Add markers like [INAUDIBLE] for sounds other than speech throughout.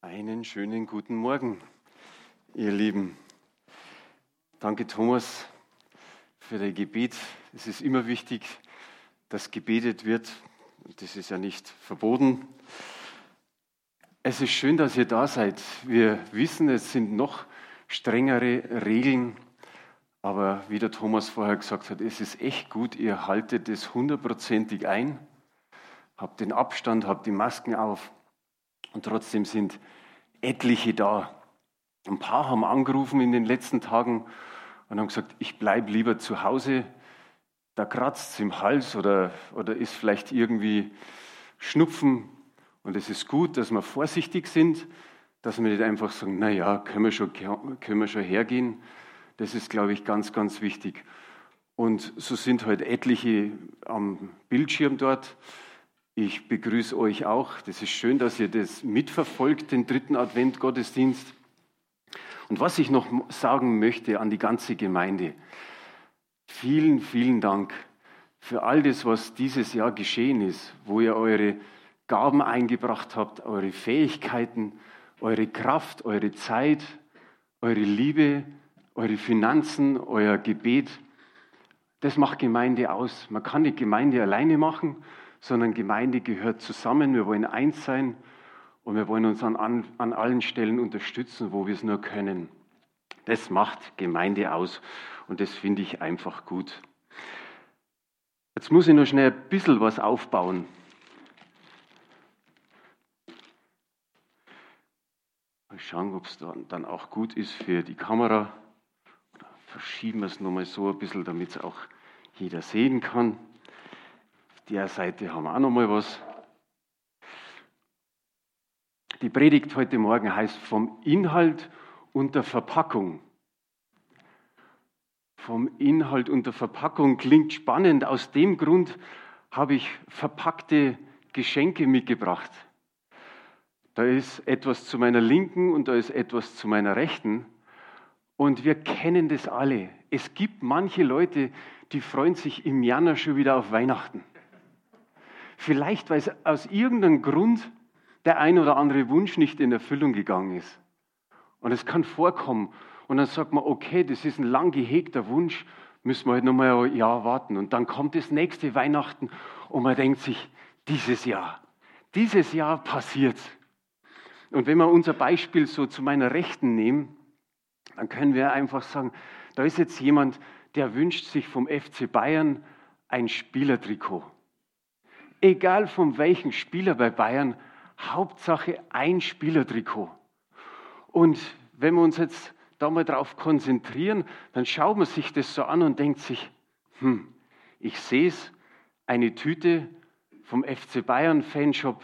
Einen schönen guten Morgen, ihr Lieben. Danke, Thomas, für dein Gebet. Es ist immer wichtig, dass gebetet wird. Das ist ja nicht verboten. Es ist schön, dass ihr da seid. Wir wissen, es sind noch strengere Regeln. Aber wie der Thomas vorher gesagt hat, es ist echt gut, ihr haltet es hundertprozentig ein, habt den Abstand, habt die Masken auf und trotzdem sind etliche da. Ein paar haben angerufen in den letzten Tagen und haben gesagt, ich bleibe lieber zu Hause. Da kratzt es im Hals oder, oder ist vielleicht irgendwie Schnupfen. Und es ist gut, dass wir vorsichtig sind, dass wir nicht einfach sagen, naja, können wir schon, können wir schon hergehen. Das ist, glaube ich, ganz, ganz wichtig. Und so sind halt etliche am Bildschirm dort. Ich begrüße euch auch. Das ist schön, dass ihr das mitverfolgt, den dritten Advent-Gottesdienst. Und was ich noch sagen möchte an die ganze Gemeinde, vielen, vielen Dank für all das, was dieses Jahr geschehen ist, wo ihr eure Gaben eingebracht habt, eure Fähigkeiten, eure Kraft, eure Zeit, eure Liebe, eure Finanzen, euer Gebet. Das macht Gemeinde aus. Man kann die Gemeinde alleine machen sondern Gemeinde gehört zusammen. Wir wollen eins sein und wir wollen uns an, an, allen Stellen unterstützen, wo wir es nur können. Das macht Gemeinde aus und das finde ich einfach gut. Jetzt muss ich noch schnell ein bisschen was aufbauen. Mal schauen, ob es dann auch gut ist für die Kamera. Verschieben wir es nochmal so ein bisschen, damit es auch jeder sehen kann der Seite haben wir auch noch mal was. Die Predigt heute Morgen heißt vom Inhalt und der Verpackung. Vom Inhalt und der Verpackung klingt spannend. Aus dem Grund habe ich verpackte Geschenke mitgebracht. Da ist etwas zu meiner Linken und da ist etwas zu meiner Rechten. Und wir kennen das alle. Es gibt manche Leute, die freuen sich im Januar schon wieder auf Weihnachten. Vielleicht, weil es aus irgendeinem Grund der ein oder andere Wunsch nicht in Erfüllung gegangen ist. Und es kann vorkommen. Und dann sagt man, okay, das ist ein lang gehegter Wunsch, müssen wir halt nochmal ein Jahr warten. Und dann kommt das nächste Weihnachten und man denkt sich, dieses Jahr, dieses Jahr passiert. Und wenn wir unser Beispiel so zu meiner Rechten nehmen, dann können wir einfach sagen, da ist jetzt jemand, der wünscht sich vom FC Bayern ein Spielertrikot egal von welchem Spieler bei Bayern, Hauptsache ein Spielertrikot. Und wenn wir uns jetzt da mal drauf konzentrieren, dann schaut man sich das so an und denkt sich, hm, ich sehe es, eine Tüte vom FC Bayern Fanshop,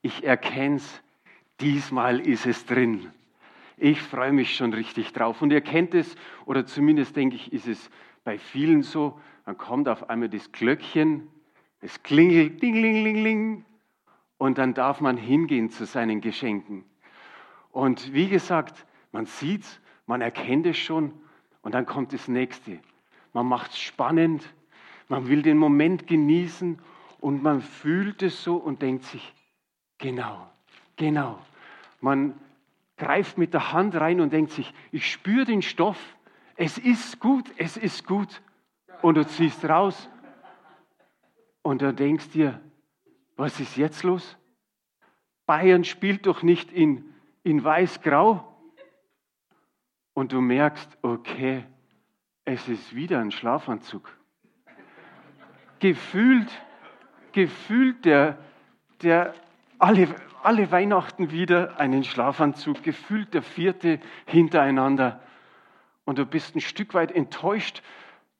ich erkenne es, diesmal ist es drin. Ich freue mich schon richtig drauf. Und ihr kennt es, oder zumindest denke ich, ist es bei vielen so, dann kommt auf einmal das Glöckchen es klingelt, ding, ling, ling, ling. Und dann darf man hingehen zu seinen Geschenken. Und wie gesagt, man sieht es, man erkennt es schon. Und dann kommt das nächste. Man macht es spannend. Man will den Moment genießen. Und man fühlt es so und denkt sich, genau, genau. Man greift mit der Hand rein und denkt sich, ich spüre den Stoff. Es ist gut, es ist gut. Und du ziehst raus und dann denkst dir, was ist jetzt los? Bayern spielt doch nicht in, in weiß-grau. Und du merkst, okay, es ist wieder ein Schlafanzug. Gefühlt, gefühlt der, der alle, alle Weihnachten wieder einen Schlafanzug, gefühlt der vierte hintereinander. Und du bist ein Stück weit enttäuscht,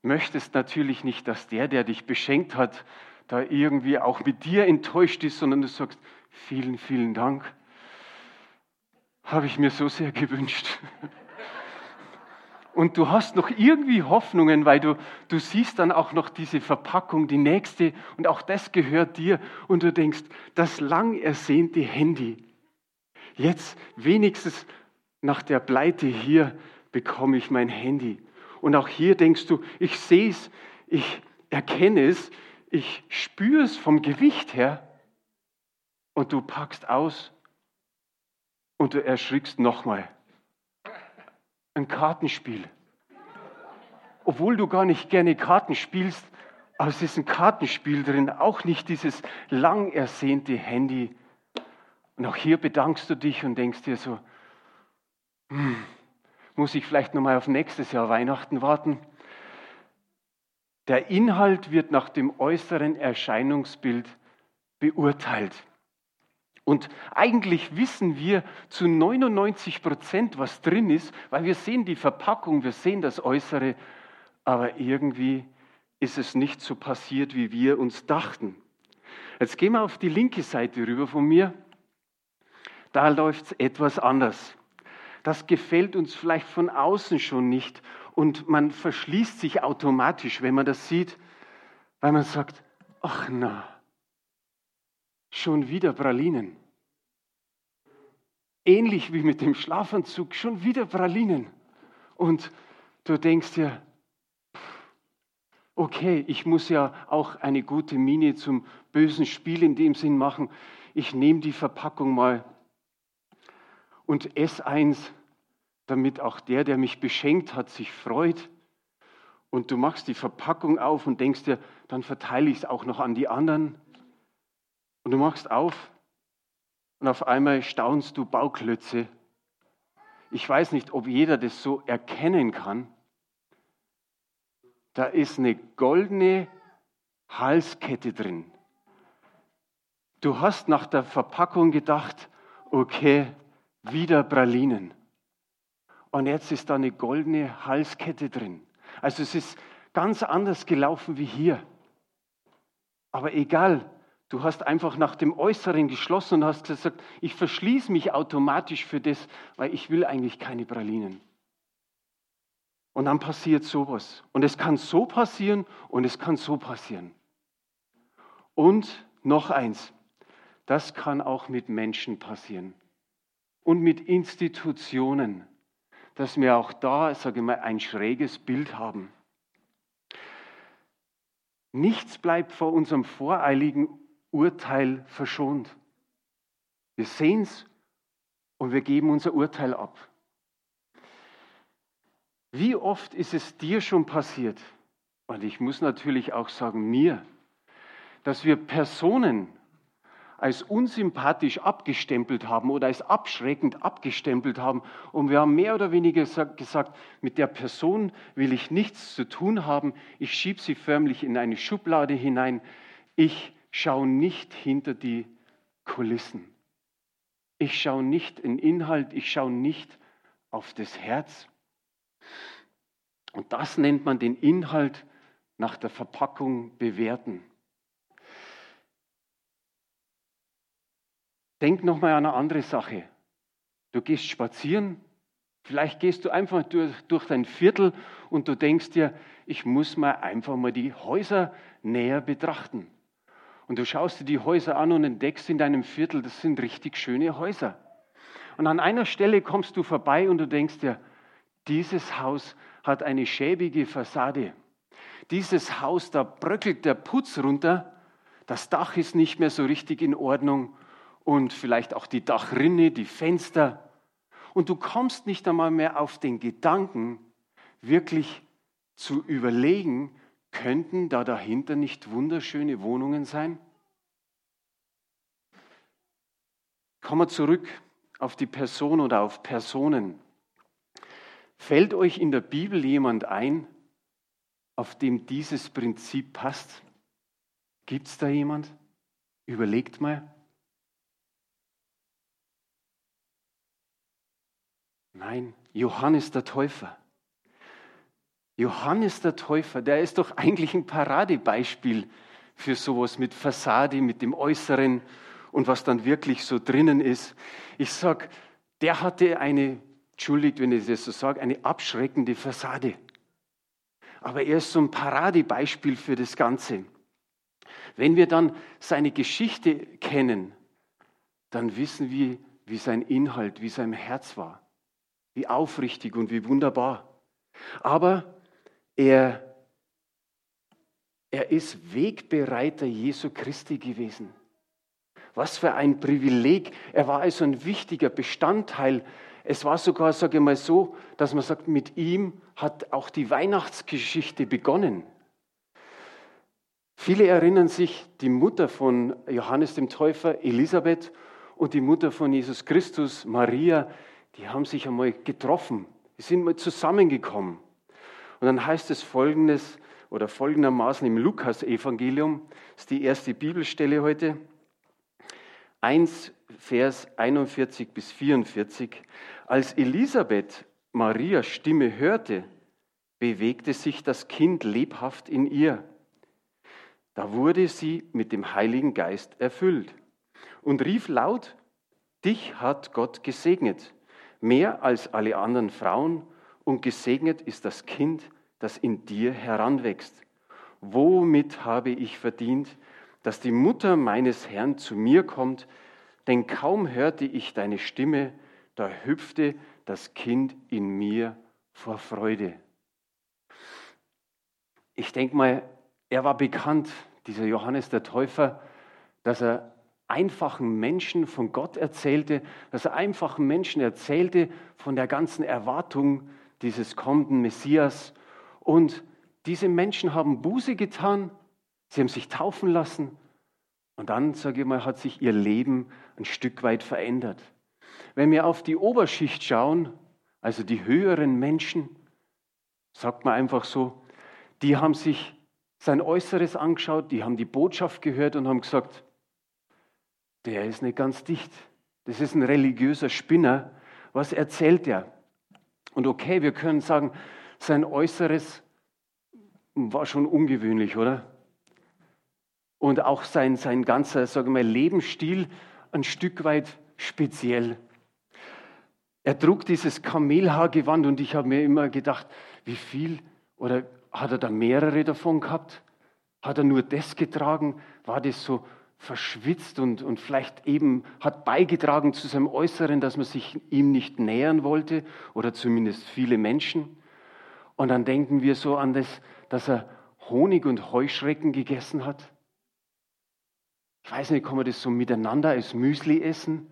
möchtest natürlich nicht, dass der, der dich beschenkt hat, da irgendwie auch mit dir enttäuscht ist, sondern du sagst, vielen, vielen Dank. Habe ich mir so sehr gewünscht. Und du hast noch irgendwie Hoffnungen, weil du, du siehst dann auch noch diese Verpackung, die nächste, und auch das gehört dir. Und du denkst, das lang ersehnte Handy. Jetzt wenigstens nach der Pleite hier bekomme ich mein Handy. Und auch hier denkst du, ich sehe es, ich erkenne es, ich spüre es vom Gewicht her und du packst aus Und du erschrickst nochmal. Ein Kartenspiel. Obwohl du gar nicht gerne Karten spielst, aber es ist ein Kartenspiel drin, auch nicht dieses lang ersehnte Handy. Und auch hier bedankst du dich und denkst dir so, hm, muss ich vielleicht nochmal auf nächstes Jahr Weihnachten warten? Der Inhalt wird nach dem äußeren Erscheinungsbild beurteilt. Und eigentlich wissen wir zu 99 Prozent, was drin ist, weil wir sehen die Verpackung, wir sehen das Äußere, aber irgendwie ist es nicht so passiert, wie wir uns dachten. Jetzt gehen wir auf die linke Seite rüber von mir. Da läuft es etwas anders. Das gefällt uns vielleicht von außen schon nicht und man verschließt sich automatisch, wenn man das sieht, weil man sagt, ach na, schon wieder Pralinen. Ähnlich wie mit dem Schlafanzug, schon wieder Pralinen. Und du denkst dir, okay, ich muss ja auch eine gute Miene zum bösen Spiel in dem Sinn machen. Ich nehme die Verpackung mal und esse eins, damit auch der, der mich beschenkt hat, sich freut. Und du machst die Verpackung auf und denkst dir, dann verteile ich es auch noch an die anderen. Und du machst auf und auf einmal staunst du Bauklötze. Ich weiß nicht, ob jeder das so erkennen kann. Da ist eine goldene Halskette drin. Du hast nach der Verpackung gedacht, okay, wieder Pralinen. Und jetzt ist da eine goldene Halskette drin. Also es ist ganz anders gelaufen wie hier. Aber egal, du hast einfach nach dem Äußeren geschlossen und hast gesagt, ich verschließe mich automatisch für das, weil ich will eigentlich keine Pralinen. Und dann passiert sowas. Und es kann so passieren und es kann so passieren. Und noch eins, das kann auch mit Menschen passieren und mit Institutionen dass wir auch da, sage ich mal, ein schräges Bild haben. Nichts bleibt vor unserem voreiligen Urteil verschont. Wir sehen es und wir geben unser Urteil ab. Wie oft ist es dir schon passiert, und ich muss natürlich auch sagen mir, dass wir Personen als unsympathisch abgestempelt haben oder als abschreckend abgestempelt haben. Und wir haben mehr oder weniger gesagt, mit der Person will ich nichts zu tun haben. Ich schiebe sie förmlich in eine Schublade hinein. Ich schaue nicht hinter die Kulissen. Ich schaue nicht in Inhalt, ich schaue nicht auf das Herz. Und das nennt man den Inhalt nach der Verpackung bewerten. Denk nochmal an eine andere Sache. Du gehst spazieren, vielleicht gehst du einfach durch, durch dein Viertel und du denkst dir, ich muss mal einfach mal die Häuser näher betrachten. Und du schaust dir die Häuser an und entdeckst in deinem Viertel, das sind richtig schöne Häuser. Und an einer Stelle kommst du vorbei und du denkst dir, dieses Haus hat eine schäbige Fassade. Dieses Haus, da bröckelt der Putz runter, das Dach ist nicht mehr so richtig in Ordnung und vielleicht auch die Dachrinne, die Fenster. Und du kommst nicht einmal mehr auf den Gedanken, wirklich zu überlegen, könnten da dahinter nicht wunderschöne Wohnungen sein? Kommen wir zurück auf die Person oder auf Personen. Fällt euch in der Bibel jemand ein, auf dem dieses Prinzip passt? Gibt es da jemand? Überlegt mal. Nein, Johannes der Täufer. Johannes der Täufer, der ist doch eigentlich ein Paradebeispiel für sowas mit Fassade, mit dem Äußeren und was dann wirklich so drinnen ist. Ich sage, der hatte eine, entschuldigt, wenn ich das so sage, eine abschreckende Fassade. Aber er ist so ein Paradebeispiel für das Ganze. Wenn wir dann seine Geschichte kennen, dann wissen wir, wie sein Inhalt, wie sein Herz war. Wie aufrichtig und wie wunderbar. Aber er, er ist Wegbereiter Jesu Christi gewesen. Was für ein Privileg. Er war also ein wichtiger Bestandteil. Es war sogar, sage ich mal so, dass man sagt, mit ihm hat auch die Weihnachtsgeschichte begonnen. Viele erinnern sich, die Mutter von Johannes dem Täufer, Elisabeth, und die Mutter von Jesus Christus, Maria, die haben sich einmal getroffen. Die sind mal zusammengekommen. Und dann heißt es folgendes oder folgendermaßen im Lukas-Evangelium, ist die erste Bibelstelle heute, 1, Vers 41 bis 44. Als Elisabeth Marias Stimme hörte, bewegte sich das Kind lebhaft in ihr. Da wurde sie mit dem Heiligen Geist erfüllt und rief laut, Dich hat Gott gesegnet, mehr als alle anderen Frauen, und gesegnet ist das Kind, das in dir heranwächst. Womit habe ich verdient, dass die Mutter meines Herrn zu mir kommt? Denn kaum hörte ich deine Stimme, da hüpfte das Kind in mir vor Freude. Ich denke mal, er war bekannt, dieser Johannes der Täufer, dass er einfachen Menschen von Gott erzählte, dass er einfachen Menschen erzählte von der ganzen Erwartung dieses kommenden Messias. Und diese Menschen haben Buße getan, sie haben sich taufen lassen und dann, sage ich mal, hat sich ihr Leben ein Stück weit verändert. Wenn wir auf die Oberschicht schauen, also die höheren Menschen, sagt man einfach so, die haben sich sein Äußeres angeschaut, die haben die Botschaft gehört und haben gesagt, der ist nicht ganz dicht. Das ist ein religiöser Spinner. Was erzählt er? Und okay, wir können sagen, sein Äußeres war schon ungewöhnlich, oder? Und auch sein, sein ganzer, sagen wir mal, Lebensstil ein Stück weit speziell. Er trug dieses Kamelhaargewand und ich habe mir immer gedacht, wie viel oder hat er da mehrere davon gehabt? Hat er nur das getragen? War das so verschwitzt und, und vielleicht eben hat beigetragen zu seinem Äußeren, dass man sich ihm nicht nähern wollte oder zumindest viele Menschen. Und dann denken wir so an das, dass er Honig und Heuschrecken gegessen hat. Ich weiß nicht, kann man das so miteinander als Müsli essen?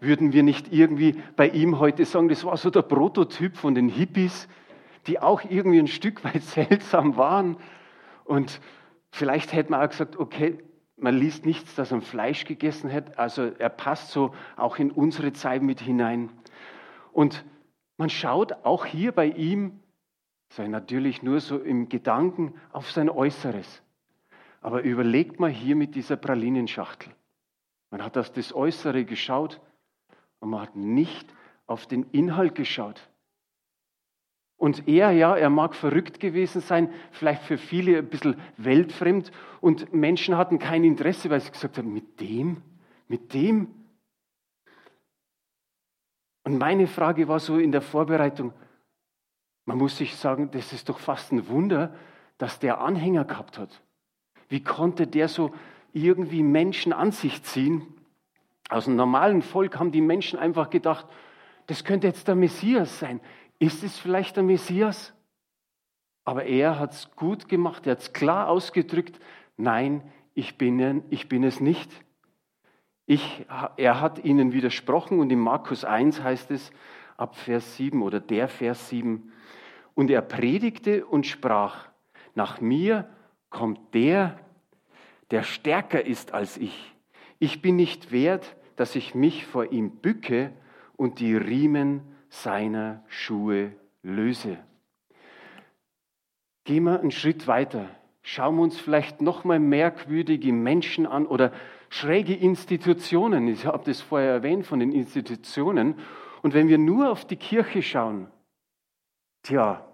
Würden wir nicht irgendwie bei ihm heute sagen, das war so der Prototyp von den Hippies, die auch irgendwie ein Stück weit [LAUGHS] seltsam waren. Und vielleicht hätte man auch gesagt, okay, man liest nichts, dass er Fleisch gegessen hat. Also er passt so auch in unsere Zeit mit hinein. Und man schaut auch hier bei ihm, sei natürlich nur so im Gedanken, auf sein Äußeres. Aber überlegt mal hier mit dieser Pralinenschachtel. Man hat auf das Äußere geschaut und man hat nicht auf den Inhalt geschaut. Und er, ja, er mag verrückt gewesen sein, vielleicht für viele ein bisschen weltfremd. Und Menschen hatten kein Interesse, weil sie gesagt haben, mit dem, mit dem. Und meine Frage war so in der Vorbereitung, man muss sich sagen, das ist doch fast ein Wunder, dass der Anhänger gehabt hat. Wie konnte der so irgendwie Menschen an sich ziehen? Aus dem normalen Volk haben die Menschen einfach gedacht, das könnte jetzt der Messias sein. Ist es vielleicht der Messias? Aber er hat es gut gemacht, er hat es klar ausgedrückt, nein, ich bin, ich bin es nicht. Ich, er hat ihnen widersprochen und in Markus 1 heißt es ab Vers 7 oder der Vers 7, und er predigte und sprach, nach mir kommt der, der stärker ist als ich. Ich bin nicht wert, dass ich mich vor ihm bücke und die Riemen seiner Schuhe löse. Gehen wir einen Schritt weiter. Schauen wir uns vielleicht noch mal merkwürdige Menschen an oder schräge Institutionen. Ich habe das vorher erwähnt von den Institutionen. Und wenn wir nur auf die Kirche schauen, tja,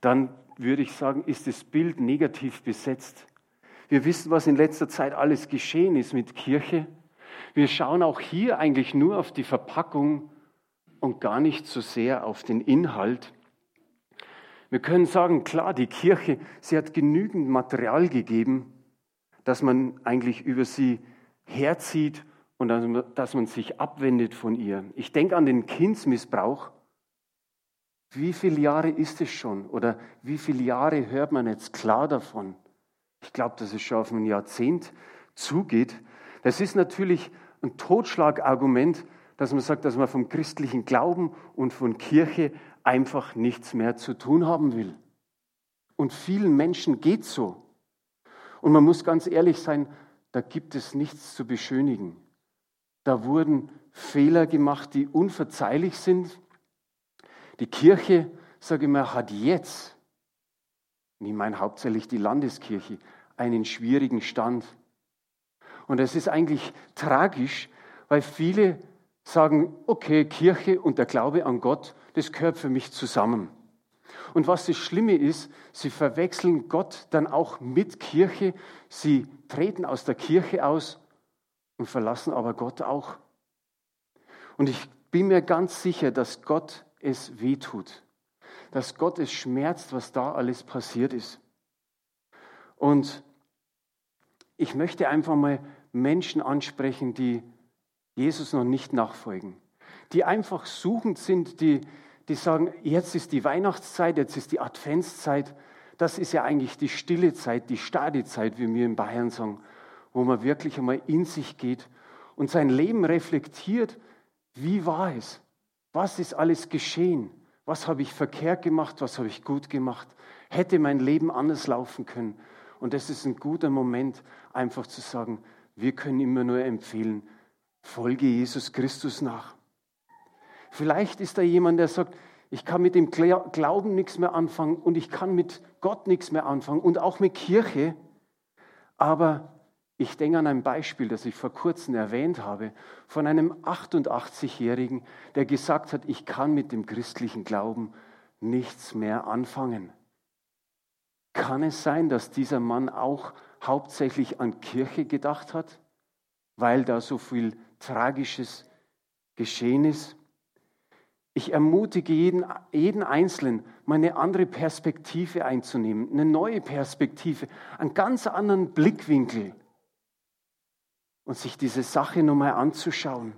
dann würde ich sagen, ist das Bild negativ besetzt. Wir wissen, was in letzter Zeit alles geschehen ist mit Kirche. Wir schauen auch hier eigentlich nur auf die Verpackung und gar nicht so sehr auf den Inhalt. Wir können sagen, klar, die Kirche, sie hat genügend Material gegeben, dass man eigentlich über sie herzieht und dass man sich abwendet von ihr. Ich denke an den Kindsmissbrauch. Wie viele Jahre ist es schon? Oder wie viele Jahre hört man jetzt klar davon? Ich glaube, dass es schon auf ein Jahrzehnt zugeht. Das ist natürlich ein Totschlagargument, dass man sagt, dass man vom christlichen Glauben und von Kirche einfach nichts mehr zu tun haben will. Und vielen Menschen geht so. Und man muss ganz ehrlich sein, da gibt es nichts zu beschönigen. Da wurden Fehler gemacht, die unverzeihlich sind. Die Kirche, sage ich mal, hat jetzt, und ich meine hauptsächlich die Landeskirche, einen schwierigen Stand. Und es ist eigentlich tragisch, weil viele sagen, okay, Kirche und der Glaube an Gott, das gehört für mich zusammen. Und was das Schlimme ist, sie verwechseln Gott dann auch mit Kirche, sie treten aus der Kirche aus und verlassen aber Gott auch. Und ich bin mir ganz sicher, dass Gott es wehtut, dass Gott es schmerzt, was da alles passiert ist. Und ich möchte einfach mal Menschen ansprechen, die Jesus noch nicht nachfolgen, die einfach suchend sind, die, die sagen, jetzt ist die Weihnachtszeit, jetzt ist die Adventszeit, das ist ja eigentlich die stille Zeit, die Stadezeit, wie wir in Bayern sagen, wo man wirklich einmal in sich geht und sein Leben reflektiert, wie war es? Was ist alles geschehen? Was habe ich verkehrt gemacht? Was habe ich gut gemacht? Hätte mein Leben anders laufen können? Und das ist ein guter Moment, einfach zu sagen, wir können immer nur empfehlen, folge Jesus Christus nach. Vielleicht ist da jemand, der sagt, ich kann mit dem Glauben nichts mehr anfangen und ich kann mit Gott nichts mehr anfangen und auch mit Kirche. Aber ich denke an ein Beispiel, das ich vor kurzem erwähnt habe, von einem 88-Jährigen, der gesagt hat, ich kann mit dem christlichen Glauben nichts mehr anfangen. Kann es sein, dass dieser Mann auch hauptsächlich an Kirche gedacht hat, weil da so viel Tragisches geschehen ist? Ich ermutige jeden, jeden Einzelnen, mal eine andere Perspektive einzunehmen, eine neue Perspektive, einen ganz anderen Blickwinkel und sich diese Sache nochmal anzuschauen.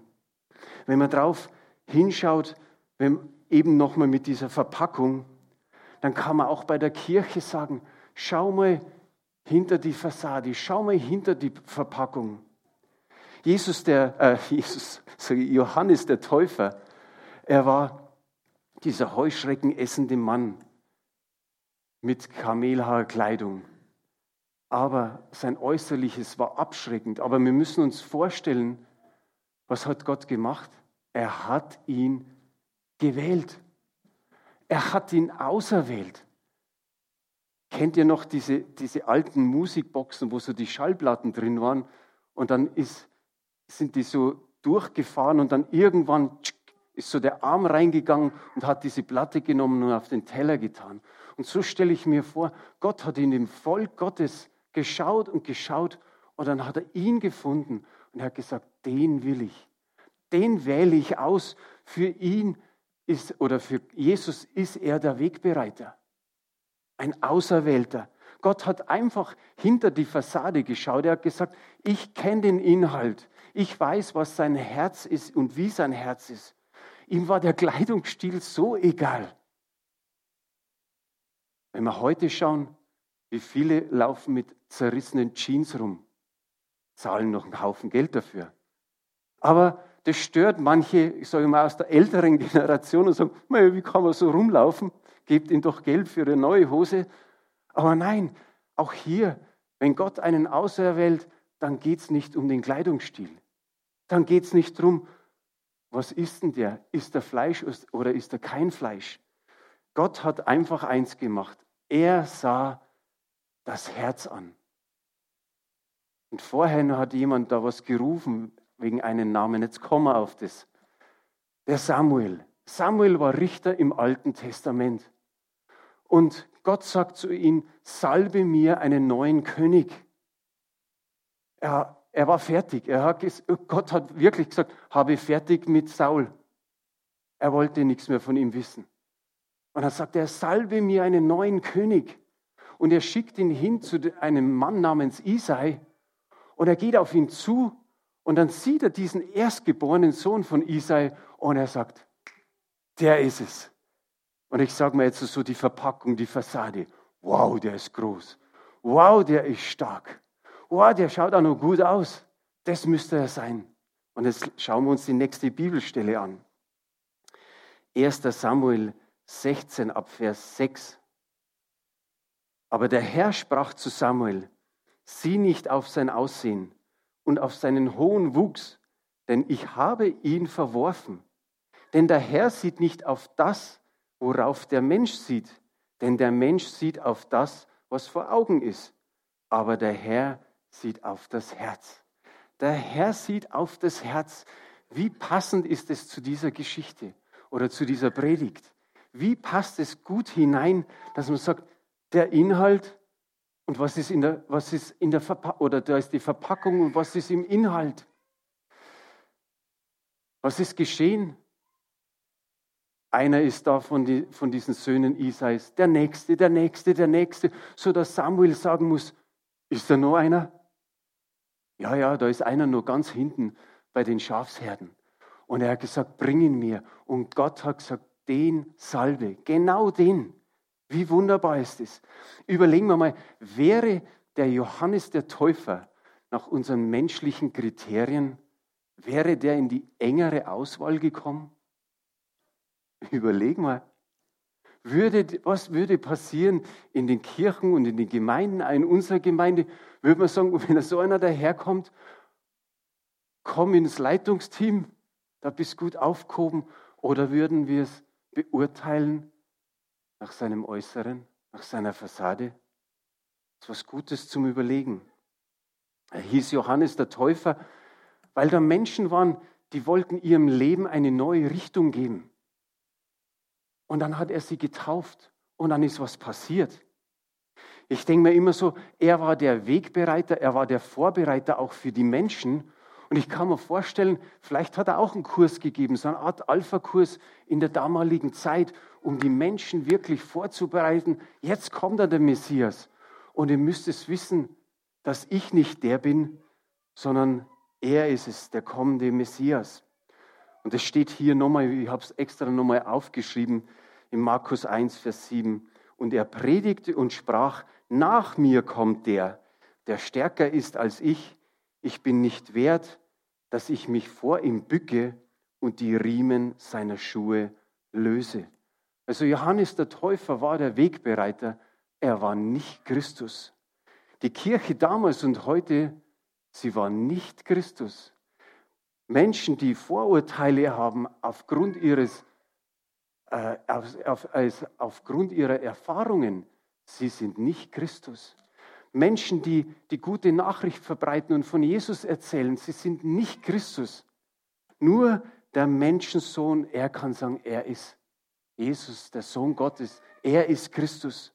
Wenn man drauf hinschaut, wenn eben nochmal mit dieser Verpackung, dann kann man auch bei der Kirche sagen, schau mal hinter die Fassade, schau mal hinter die Verpackung. Jesus, der, äh, Jesus, Johannes der Täufer, er war dieser Heuschrecken essende Mann mit Kamelhaarkleidung aber sein Äußerliches war abschreckend. Aber wir müssen uns vorstellen, was hat Gott gemacht? Er hat ihn gewählt. Er hat ihn auserwählt. Kennt ihr noch diese, diese alten Musikboxen, wo so die Schallplatten drin waren und dann ist, sind die so durchgefahren und dann irgendwann ist so der Arm reingegangen und hat diese Platte genommen und auf den Teller getan. Und so stelle ich mir vor, Gott hat in dem Volk Gottes geschaut und geschaut und dann hat er ihn gefunden und er hat gesagt, den will ich. Den wähle ich aus. Für ihn ist oder für Jesus ist er der Wegbereiter. Ein Auserwählter. Gott hat einfach hinter die Fassade geschaut. Er hat gesagt, ich kenne den Inhalt. Ich weiß, was sein Herz ist und wie sein Herz ist. Ihm war der Kleidungsstil so egal. Wenn wir heute schauen, wie viele laufen mit zerrissenen Jeans rum, zahlen noch einen Haufen Geld dafür. Aber das stört manche, ich sage mal, aus der älteren [LAUGHS] Generation und sagen, wie kann man so rumlaufen? Gebt ihm doch Geld für eine neue Hose. Aber nein, auch hier, wenn Gott einen auserwählt, dann geht es nicht um den Kleidungsstil. Dann geht es nicht darum, was ist denn der? Ist der Fleisch oder ist er kein Fleisch? Gott hat einfach eins gemacht. Er sah das Herz an. Und vorher hat jemand da was gerufen wegen einem Namen. Jetzt kommen wir auf das. Der Samuel. Samuel war Richter im Alten Testament. Und Gott sagt zu ihm, salbe mir einen neuen König. Er, er war fertig. Er hat, Gott hat wirklich gesagt, habe fertig mit Saul. Er wollte nichts mehr von ihm wissen. Und dann sagt er, salbe mir einen neuen König und er schickt ihn hin zu einem Mann namens Isai und er geht auf ihn zu und dann sieht er diesen erstgeborenen Sohn von Isai und er sagt, der ist es. Und ich sage mir jetzt so die Verpackung, die Fassade. Wow, der ist groß. Wow, der ist stark. Wow, der schaut auch noch gut aus. Das müsste er sein. Und jetzt schauen wir uns die nächste Bibelstelle an. 1. Samuel 16 ab Vers 6. Aber der Herr sprach zu Samuel, sieh nicht auf sein Aussehen und auf seinen hohen Wuchs, denn ich habe ihn verworfen. Denn der Herr sieht nicht auf das, worauf der Mensch sieht, denn der Mensch sieht auf das, was vor Augen ist, aber der Herr sieht auf das Herz. Der Herr sieht auf das Herz. Wie passend ist es zu dieser Geschichte oder zu dieser Predigt? Wie passt es gut hinein, dass man sagt, der Inhalt und was ist in der, was ist in der Verpackung, oder da ist die Verpackung und was ist im Inhalt? Was ist geschehen? Einer ist da von, die, von diesen Söhnen Isais, der Nächste, der Nächste, der Nächste, so dass Samuel sagen muss, ist da noch einer? Ja, ja, da ist einer nur ganz hinten bei den Schafsherden. Und er hat gesagt, bring ihn mir. Und Gott hat gesagt, den salve, genau den. Wie wunderbar ist es. Überlegen wir mal, wäre der Johannes der Täufer nach unseren menschlichen Kriterien, wäre der in die engere Auswahl gekommen? Überlegen wir. Würde, was würde passieren in den Kirchen und in den Gemeinden, in unserer Gemeinde? Würde man sagen, [LAUGHS] wenn so einer daherkommt, komm ins Leitungsteam, da bist gut aufgehoben. Oder würden wir es beurteilen nach seinem Äußeren, nach seiner Fassade? Das ist was Gutes zum Überlegen. Er hieß Johannes der Täufer, weil da Menschen waren, die wollten ihrem Leben eine neue Richtung geben. Und dann hat er sie getauft und dann ist was passiert. Ich denke mir immer so, er war der Wegbereiter, er war der Vorbereiter auch für die Menschen. Und ich kann mir vorstellen, vielleicht hat er auch einen Kurs gegeben, so eine Art Alpha-Kurs in der damaligen Zeit, um die Menschen wirklich vorzubereiten. Jetzt kommt er, der Messias. Und ihr müsst es wissen, dass ich nicht der bin, sondern er ist es, der kommende Messias. Und es steht hier nochmal, ich habe es extra nochmal aufgeschrieben, in Markus 1, Vers 7. Und er predigte und sprach, nach mir kommt der, der stärker ist als ich. Ich bin nicht wert, dass ich mich vor ihm bücke und die Riemen seiner Schuhe löse. Also Johannes der Täufer war der Wegbereiter, er war nicht Christus. Die Kirche damals und heute, sie war nicht Christus. Menschen, die Vorurteile haben aufgrund ihres, äh, aufgrund ihrer Erfahrungen, sie sind nicht Christus. Menschen, die die gute Nachricht verbreiten und von Jesus erzählen, sie sind nicht Christus. Nur der Menschensohn, er kann sagen, er ist Jesus, der Sohn Gottes. Er ist Christus.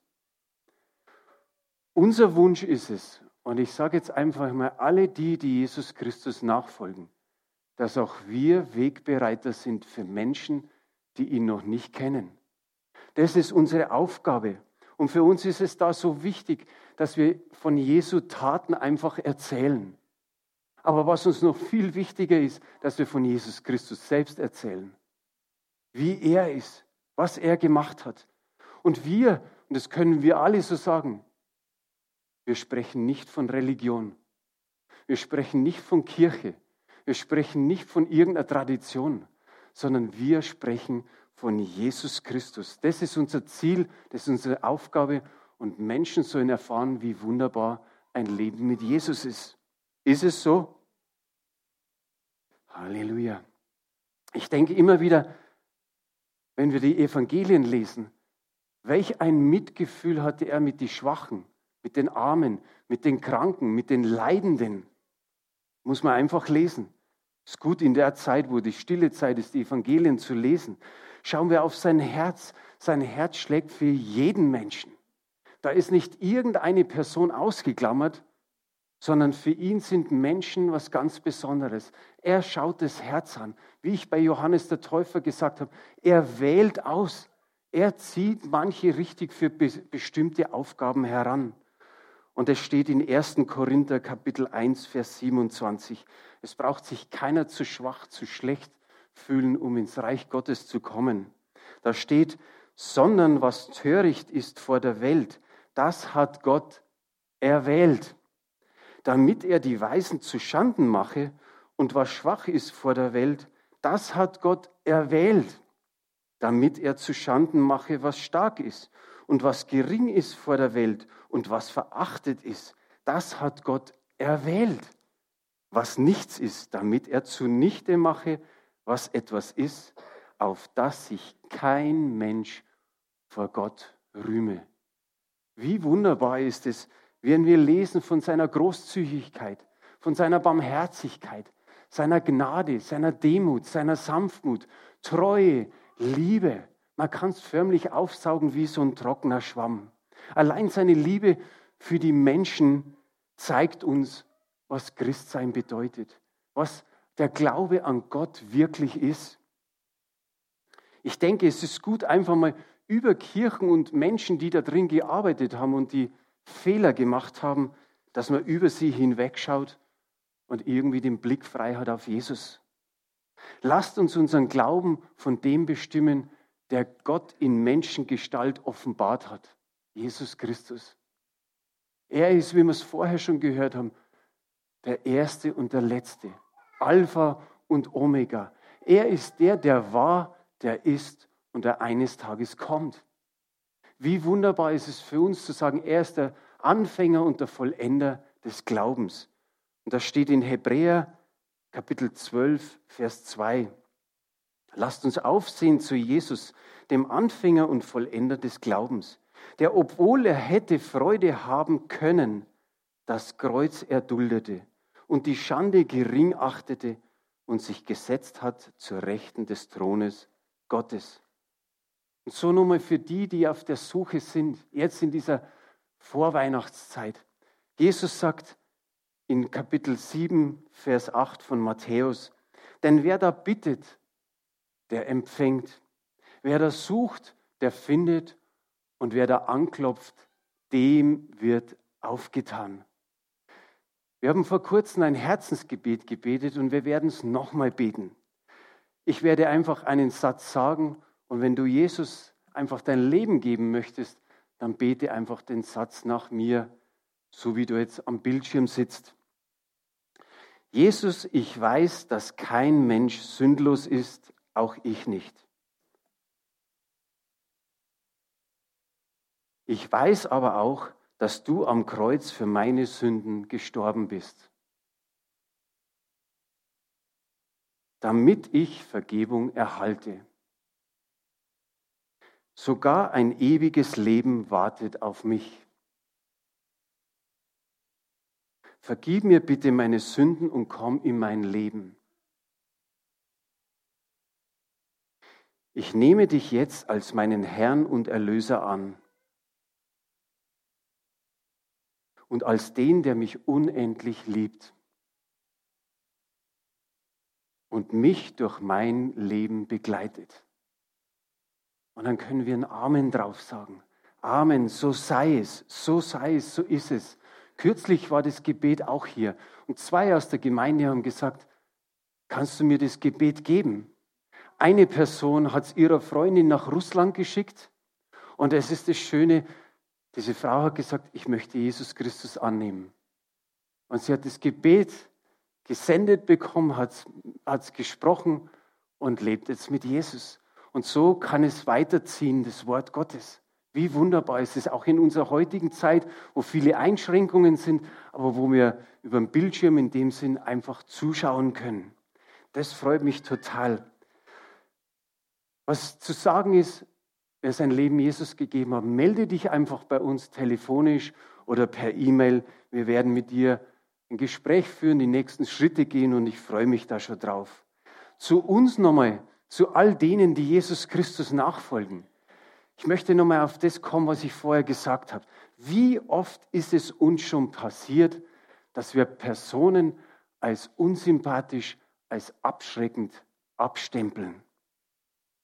Unser Wunsch ist es, und ich sage jetzt einfach mal, alle die, die Jesus Christus nachfolgen, dass auch wir Wegbereiter sind für Menschen, die ihn noch nicht kennen. Das ist unsere Aufgabe. Und für uns ist es da so wichtig, dass wir von Jesu Taten einfach erzählen. Aber was uns noch viel wichtiger ist, dass wir von Jesus Christus selbst erzählen. Wie er ist, was er gemacht hat. Und wir, und das können wir alle so sagen, wir sprechen nicht von Religion. Wir sprechen nicht von Kirche. Wir sprechen nicht von irgendeiner Tradition, sondern wir sprechen von Jesus Christus. Das ist unser Ziel, das ist unsere Aufgabe und Menschen sollen erfahren, wie wunderbar ein Leben mit Jesus ist. Ist es so? Halleluja. Ich denke immer wieder, wenn wir die Evangelien lesen, welch ein Mitgefühl hatte er mit den Schwachen, mit den Armen, mit den Kranken, mit den Leidenden. Muss man einfach lesen. Es ist gut in der Zeit, wo die stille Zeit ist, die Evangelien zu lesen. Schauen wir auf sein Herz. Sein Herz schlägt für jeden Menschen. Da ist nicht irgendeine Person ausgeklammert, sondern für ihn sind Menschen was ganz Besonderes. Er schaut das Herz an. Wie ich bei Johannes der Täufer gesagt habe, er wählt aus. Er zieht manche richtig für bestimmte Aufgaben heran. Und es steht in 1. Korinther Kapitel 1, Vers 27. Es braucht sich keiner zu schwach, zu schlecht fühlen, um ins Reich Gottes zu kommen. Da steht, sondern was töricht ist vor der Welt, das hat Gott erwählt, damit er die Weisen zu Schanden mache und was schwach ist vor der Welt, das hat Gott erwählt, damit er zu Schanden mache, was stark ist und was gering ist vor der Welt und was verachtet ist, das hat Gott erwählt, was nichts ist, damit er zunichte mache, was etwas ist, auf das sich kein Mensch vor Gott rühme. Wie wunderbar ist es, wenn wir lesen von seiner Großzügigkeit, von seiner Barmherzigkeit, seiner Gnade, seiner Demut, seiner Sanftmut, Treue, Liebe. Man kann es förmlich aufsaugen wie so ein trockener Schwamm. Allein seine Liebe für die Menschen zeigt uns, was Christsein bedeutet, was der Glaube an Gott wirklich ist. Ich denke, es ist gut, einfach mal über Kirchen und Menschen, die da drin gearbeitet haben und die Fehler gemacht haben, dass man über sie hinwegschaut und irgendwie den Blick frei hat auf Jesus. Lasst uns unseren Glauben von dem bestimmen, der Gott in Menschengestalt offenbart hat. Jesus Christus. Er ist, wie wir es vorher schon gehört haben, der Erste und der Letzte. Alpha und Omega. Er ist der, der war, der ist und der eines Tages kommt. Wie wunderbar ist es für uns zu sagen, er ist der Anfänger und der Vollender des Glaubens. Und das steht in Hebräer Kapitel 12, Vers 2. Lasst uns aufsehen zu Jesus, dem Anfänger und Vollender des Glaubens, der, obwohl er hätte Freude haben können, das Kreuz erduldete und die Schande gering achtete und sich gesetzt hat zur Rechten des Thrones Gottes. Und so nochmal für die, die auf der Suche sind, jetzt in dieser Vorweihnachtszeit. Jesus sagt, in Kapitel 7, Vers 8 von Matthäus. Denn wer da bittet, der empfängt. Wer da sucht, der findet. Und wer da anklopft, dem wird aufgetan. Wir haben vor kurzem ein Herzensgebet gebetet und wir werden es nochmal beten. Ich werde einfach einen Satz sagen und wenn du Jesus einfach dein Leben geben möchtest, dann bete einfach den Satz nach mir, so wie du jetzt am Bildschirm sitzt. Jesus, ich weiß, dass kein Mensch sündlos ist, auch ich nicht. Ich weiß aber auch, dass du am Kreuz für meine Sünden gestorben bist, damit ich Vergebung erhalte. Sogar ein ewiges Leben wartet auf mich. vergib mir bitte meine Sünden und komm in mein Leben. Ich nehme dich jetzt als meinen Herrn und Erlöser an und als den, der mich unendlich liebt und mich durch mein Leben begleitet. Und dann können wir ein Amen drauf sagen. Amen, so sei es, so sei es, so ist es. Kürzlich war das Gebet auch hier und zwei aus der Gemeinde haben gesagt, kannst du mir das Gebet geben? Eine Person hat es ihrer Freundin nach Russland geschickt und es ist das Schöne, diese Frau hat gesagt, ich möchte Jesus Christus annehmen. Und sie hat das Gebet gesendet bekommen, hat es gesprochen und lebt jetzt mit Jesus. Und so kann es weiterziehen, das Wort Gottes. Wie wunderbar ist es auch in unserer heutigen Zeit, wo viele Einschränkungen sind, aber wo wir über den Bildschirm in dem Sinn einfach zuschauen können. Das freut mich total. Was zu sagen ist, wer sein Leben Jesus gegeben hat, melde dich einfach bei uns telefonisch oder per E-Mail. Wir werden mit dir ein Gespräch führen, die nächsten Schritte gehen und ich freue mich da schon drauf. Zu uns nochmal, zu all denen, die Jesus Christus nachfolgen. Ich möchte nochmal auf das kommen, was ich vorher gesagt habe. Wie oft ist es uns schon passiert, dass wir Personen als unsympathisch, als abschreckend abstempeln?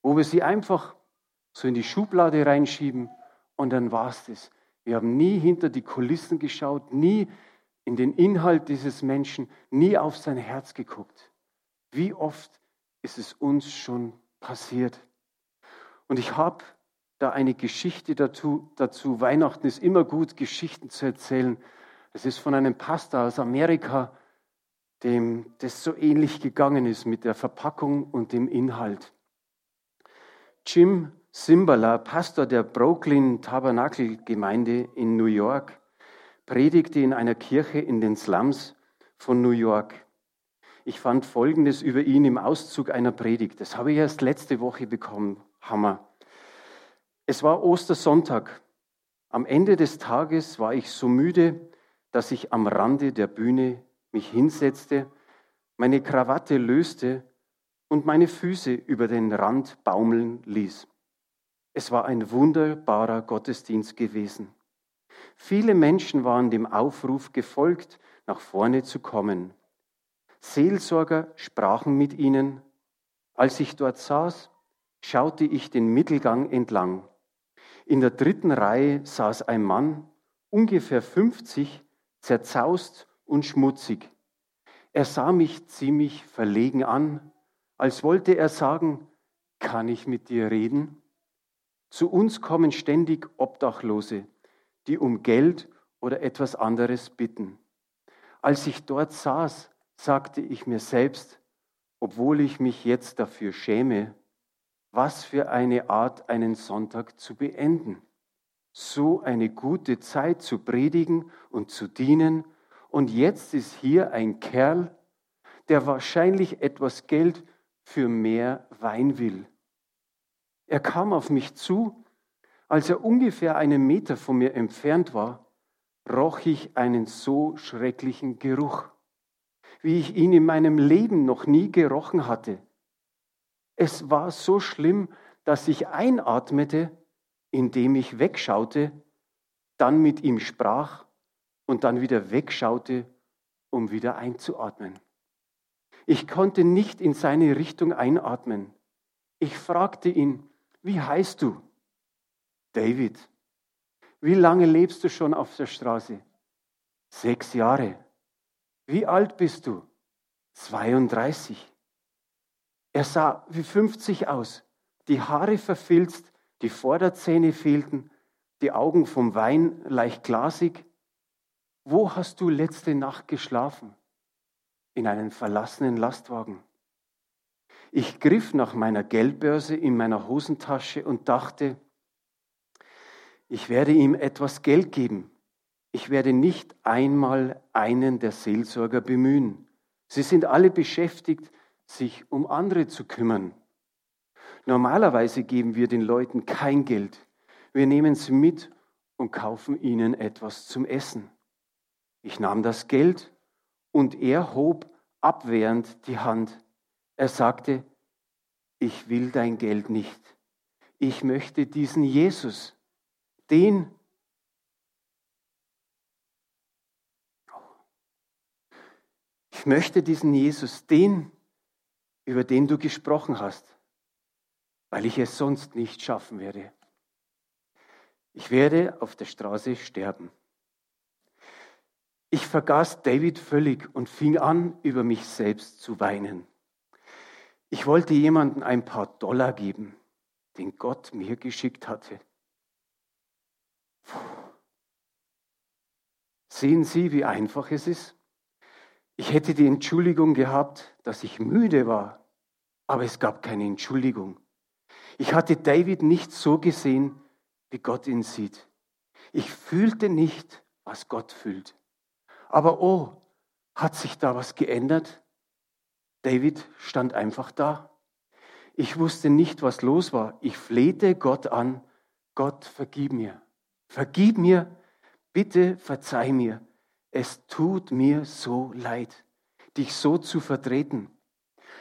Wo wir sie einfach so in die Schublade reinschieben und dann war es das. Wir haben nie hinter die Kulissen geschaut, nie in den Inhalt dieses Menschen, nie auf sein Herz geguckt. Wie oft ist es uns schon passiert? Und ich habe da eine Geschichte dazu, dazu. Weihnachten ist immer gut, Geschichten zu erzählen. Das ist von einem Pastor aus Amerika, dem das so ähnlich gegangen ist mit der Verpackung und dem Inhalt. Jim Simbala, Pastor der Brooklyn Tabernakel Gemeinde in New York, predigte in einer Kirche in den Slums von New York. Ich fand Folgendes über ihn im Auszug einer Predigt. Das habe ich erst letzte Woche bekommen. Hammer. Es war Ostersonntag. Am Ende des Tages war ich so müde, dass ich am Rande der Bühne mich hinsetzte, meine Krawatte löste und meine Füße über den Rand baumeln ließ. Es war ein wunderbarer Gottesdienst gewesen. Viele Menschen waren dem Aufruf gefolgt, nach vorne zu kommen. Seelsorger sprachen mit ihnen. Als ich dort saß, schaute ich den Mittelgang entlang. In der dritten Reihe saß ein Mann, ungefähr 50, zerzaust und schmutzig. Er sah mich ziemlich verlegen an, als wollte er sagen, kann ich mit dir reden? Zu uns kommen ständig Obdachlose, die um Geld oder etwas anderes bitten. Als ich dort saß, sagte ich mir selbst, obwohl ich mich jetzt dafür schäme, was für eine Art, einen Sonntag zu beenden. So eine gute Zeit zu predigen und zu dienen. Und jetzt ist hier ein Kerl, der wahrscheinlich etwas Geld für mehr Wein will. Er kam auf mich zu, als er ungefähr einen Meter von mir entfernt war, roch ich einen so schrecklichen Geruch, wie ich ihn in meinem Leben noch nie gerochen hatte. Es war so schlimm, dass ich einatmete, indem ich wegschaute, dann mit ihm sprach und dann wieder wegschaute, um wieder einzuatmen. Ich konnte nicht in seine Richtung einatmen. Ich fragte ihn, wie heißt du? David. Wie lange lebst du schon auf der Straße? Sechs Jahre. Wie alt bist du? 32. Er sah wie 50 aus, die Haare verfilzt, die Vorderzähne fehlten, die Augen vom Wein leicht glasig. Wo hast du letzte Nacht geschlafen? In einem verlassenen Lastwagen. Ich griff nach meiner Geldbörse in meiner Hosentasche und dachte, ich werde ihm etwas Geld geben. Ich werde nicht einmal einen der Seelsorger bemühen. Sie sind alle beschäftigt, sich um andere zu kümmern. Normalerweise geben wir den Leuten kein Geld. Wir nehmen sie mit und kaufen ihnen etwas zum Essen. Ich nahm das Geld und er hob abwehrend die Hand. Er sagte, ich will dein Geld nicht. Ich möchte diesen Jesus den ich möchte diesen Jesus, den, über den du gesprochen hast, weil ich es sonst nicht schaffen werde. Ich werde auf der Straße sterben. Ich vergaß David völlig und fing an, über mich selbst zu weinen. Ich wollte jemandem ein paar Dollar geben, den Gott mir geschickt hatte. Sehen Sie, wie einfach es ist? Ich hätte die Entschuldigung gehabt, dass ich müde war, aber es gab keine Entschuldigung. Ich hatte David nicht so gesehen, wie Gott ihn sieht. Ich fühlte nicht, was Gott fühlt. Aber oh, hat sich da was geändert? David stand einfach da. Ich wusste nicht, was los war. Ich flehte Gott an, Gott, vergib mir. Vergib mir, bitte verzeih mir. Es tut mir so leid, dich so zu vertreten.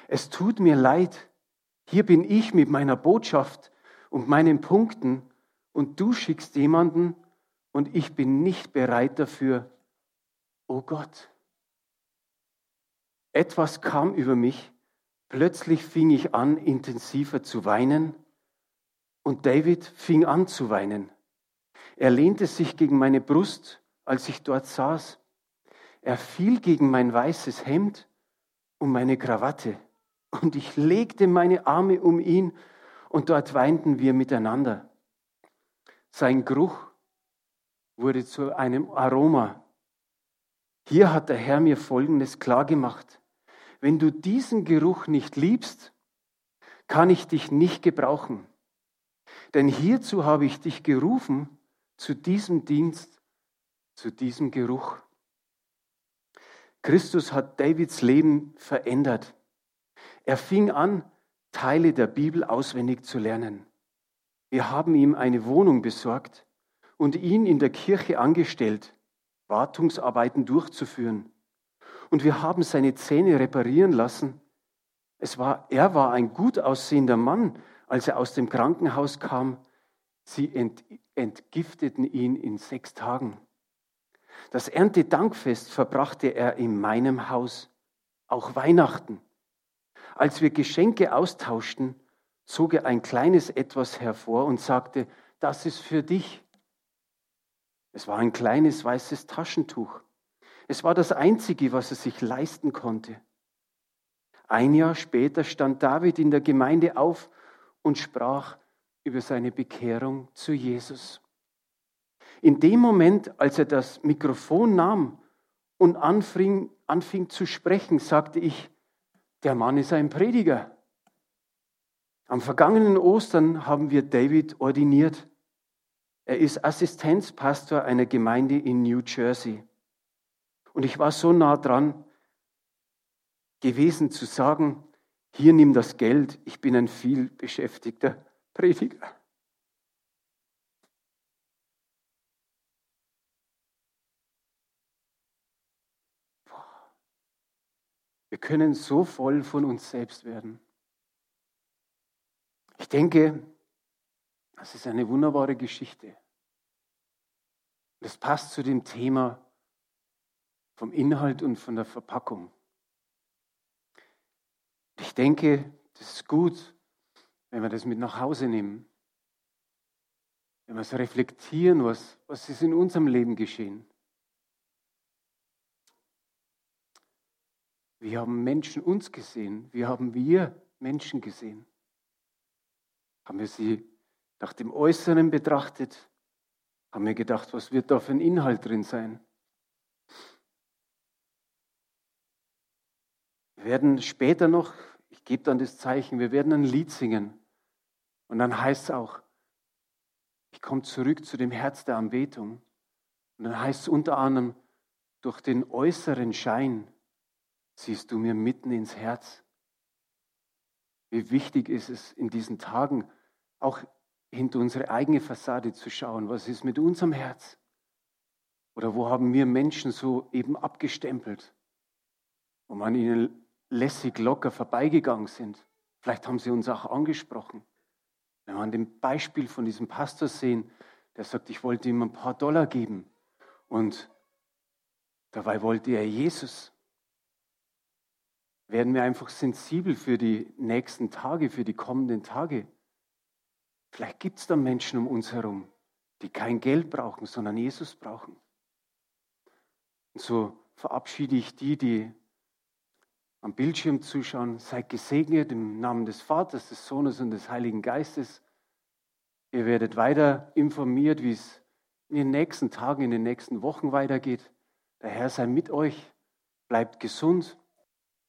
Es tut mir leid. Hier bin ich mit meiner Botschaft und meinen Punkten und du schickst jemanden und ich bin nicht bereit dafür. Oh Gott. Etwas kam über mich. Plötzlich fing ich an, intensiver zu weinen und David fing an zu weinen. Er lehnte sich gegen meine Brust, als ich dort saß. Er fiel gegen mein weißes Hemd und meine Krawatte. Und ich legte meine Arme um ihn und dort weinten wir miteinander. Sein Geruch wurde zu einem Aroma. Hier hat der Herr mir Folgendes klargemacht. Wenn du diesen Geruch nicht liebst, kann ich dich nicht gebrauchen. Denn hierzu habe ich dich gerufen, zu diesem Dienst, zu diesem Geruch. Christus hat Davids Leben verändert. Er fing an, Teile der Bibel auswendig zu lernen. Wir haben ihm eine Wohnung besorgt und ihn in der Kirche angestellt, Wartungsarbeiten durchzuführen. Und wir haben seine Zähne reparieren lassen. Es war, er war ein gut aussehender Mann, als er aus dem Krankenhaus kam. Sie ent, entgifteten ihn in sechs Tagen. Das Erntedankfest verbrachte er in meinem Haus, auch Weihnachten. Als wir Geschenke austauschten, zog er ein kleines etwas hervor und sagte, das ist für dich. Es war ein kleines weißes Taschentuch. Es war das Einzige, was er sich leisten konnte. Ein Jahr später stand David in der Gemeinde auf und sprach über seine Bekehrung zu Jesus. In dem Moment, als er das Mikrofon nahm und anfing, anfing zu sprechen, sagte ich, der Mann ist ein Prediger. Am vergangenen Ostern haben wir David ordiniert. Er ist Assistenzpastor einer Gemeinde in New Jersey. Und ich war so nah dran gewesen zu sagen, hier nimm das Geld, ich bin ein viel beschäftigter Prediger. Wir können so voll von uns selbst werden. Ich denke, das ist eine wunderbare Geschichte. Das passt zu dem Thema vom Inhalt und von der Verpackung. Ich denke, das ist gut, wenn wir das mit nach Hause nehmen. Wenn wir es reflektieren, was, was ist in unserem Leben geschehen. Wie haben Menschen uns gesehen? Wie haben wir Menschen gesehen? Haben wir sie nach dem Äußeren betrachtet? Haben wir gedacht, was wird da für ein Inhalt drin sein? Wir werden später noch, ich gebe dann das Zeichen, wir werden ein Lied singen. Und dann heißt es auch, ich komme zurück zu dem Herz der Anbetung. Und dann heißt es unter anderem, durch den äußeren Schein siehst du mir mitten ins Herz. Wie wichtig ist es in diesen Tagen, auch hinter unsere eigene Fassade zu schauen. Was ist mit unserem Herz? Oder wo haben wir Menschen so eben abgestempelt, wo man ihnen lässig locker vorbeigegangen sind? Vielleicht haben sie uns auch angesprochen. Wenn wir an dem Beispiel von diesem Pastor sehen, der sagt, ich wollte ihm ein paar Dollar geben und dabei wollte er Jesus werden wir einfach sensibel für die nächsten Tage, für die kommenden Tage. Vielleicht gibt es da Menschen um uns herum, die kein Geld brauchen, sondern Jesus brauchen. Und so verabschiede ich die, die am Bildschirm zuschauen. Seid gesegnet im Namen des Vaters, des Sohnes und des Heiligen Geistes. Ihr werdet weiter informiert, wie es in den nächsten Tagen, in den nächsten Wochen weitergeht. Der Herr sei mit euch, bleibt gesund